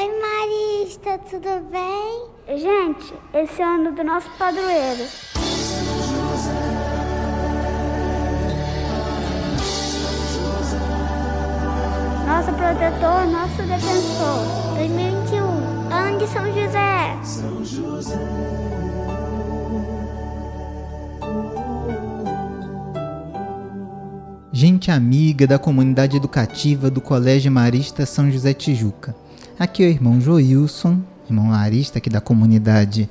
Oi, Marista, tudo bem? Gente, esse é o ano do nosso padroeiro. Nosso protetor, nosso defensor. 2021, ano de São José. São José. gente amiga da comunidade educativa do Colégio Marista São José Tijuca. Aqui é o irmão Joilson, irmão Marista aqui da comunidade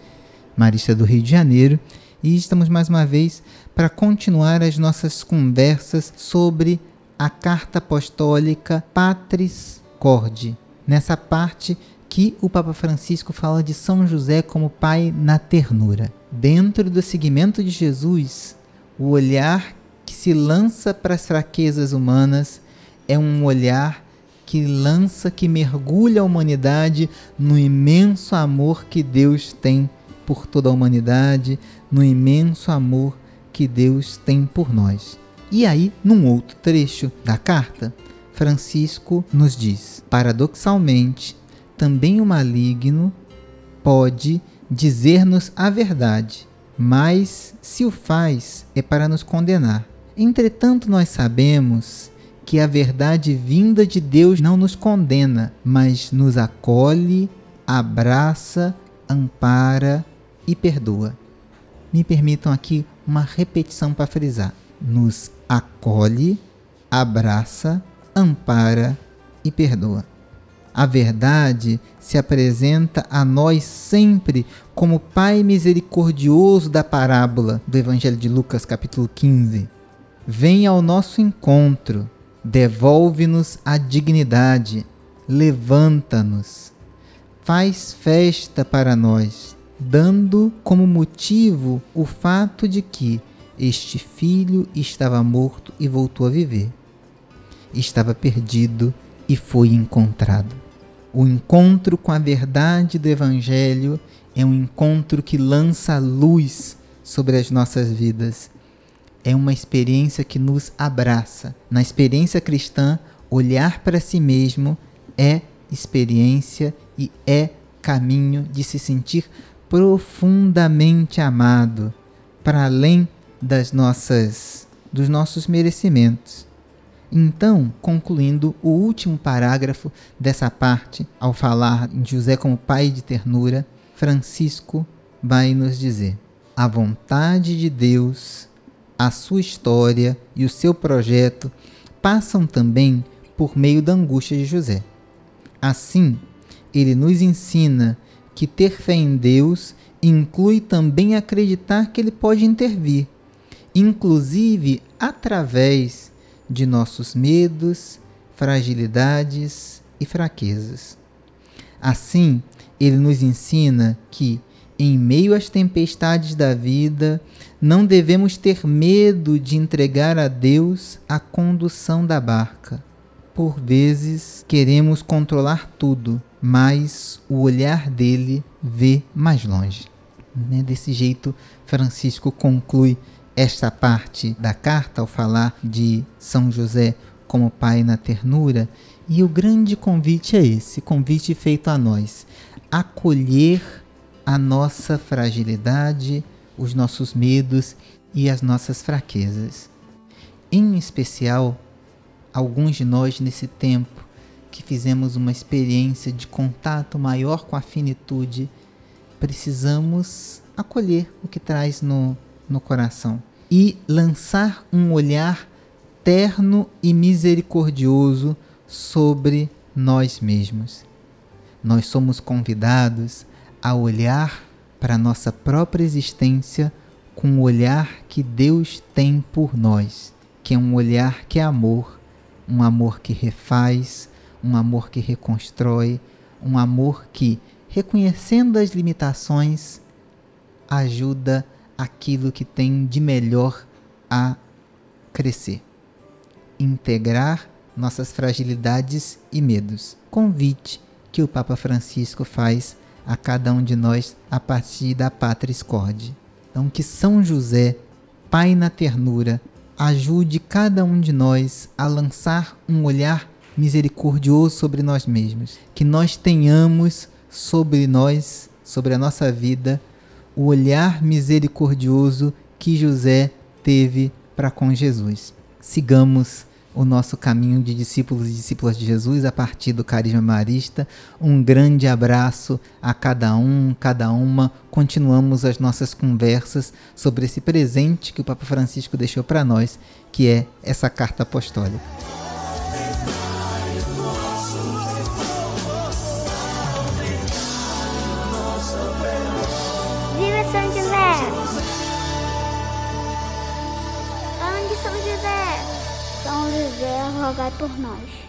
Marista do Rio de Janeiro, e estamos mais uma vez para continuar as nossas conversas sobre a carta apostólica Patris Corde. Nessa parte que o Papa Francisco fala de São José como pai na ternura. Dentro do seguimento de Jesus, o olhar que se lança para as fraquezas humanas é um olhar que lança, que mergulha a humanidade no imenso amor que Deus tem por toda a humanidade, no imenso amor que Deus tem por nós. E aí, num outro trecho da carta, Francisco nos diz: paradoxalmente, também o maligno pode dizer-nos a verdade, mas se o faz é para nos condenar. Entretanto, nós sabemos que a verdade vinda de Deus não nos condena, mas nos acolhe, abraça, ampara e perdoa. Me permitam aqui uma repetição para frisar: nos acolhe, abraça, ampara e perdoa. A verdade se apresenta a nós sempre como Pai misericordioso da parábola do Evangelho de Lucas, capítulo 15 Vem ao nosso encontro, devolve-nos a dignidade, levanta-nos, faz festa para nós, dando como motivo o fato de que este filho estava morto e voltou a viver. Estava perdido e foi encontrado. O encontro com a verdade do Evangelho é um encontro que lança luz sobre as nossas vidas é uma experiência que nos abraça. Na experiência cristã, olhar para si mesmo é experiência e é caminho de se sentir profundamente amado, para além das nossas dos nossos merecimentos. Então, concluindo o último parágrafo dessa parte, ao falar em José como pai de ternura, Francisco vai nos dizer: a vontade de Deus a sua história e o seu projeto passam também por meio da angústia de José. Assim, ele nos ensina que ter fé em Deus inclui também acreditar que ele pode intervir, inclusive através de nossos medos, fragilidades e fraquezas. Assim, ele nos ensina que em meio às tempestades da vida, não devemos ter medo de entregar a Deus a condução da barca. Por vezes queremos controlar tudo, mas o olhar dele vê mais longe. Né? Desse jeito, Francisco conclui esta parte da carta ao falar de São José como pai na ternura. E o grande convite é esse: convite feito a nós, acolher a nossa fragilidade, os nossos medos e as nossas fraquezas. Em especial, alguns de nós nesse tempo que fizemos uma experiência de contato maior com a finitude, precisamos acolher o que traz no, no coração e lançar um olhar terno e misericordioso sobre nós mesmos. Nós somos convidados a olhar para a nossa própria existência com o olhar que Deus tem por nós, que é um olhar que é amor, um amor que refaz, um amor que reconstrói, um amor que, reconhecendo as limitações, ajuda aquilo que tem de melhor a crescer. Integrar nossas fragilidades e medos. Convite que o Papa Francisco faz a cada um de nós a partir da pátria escorde. Então, que São José, Pai na ternura, ajude cada um de nós a lançar um olhar misericordioso sobre nós mesmos, que nós tenhamos sobre nós, sobre a nossa vida, o olhar misericordioso que José teve para com Jesus. Sigamos o nosso caminho de discípulos e discípulas de Jesus a partir do carisma marista. Um grande abraço a cada um, cada uma. Continuamos as nossas conversas sobre esse presente que o Papa Francisco deixou para nós, que é essa carta apostólica. Viva São José! Ande São José! São José, rogai por nós.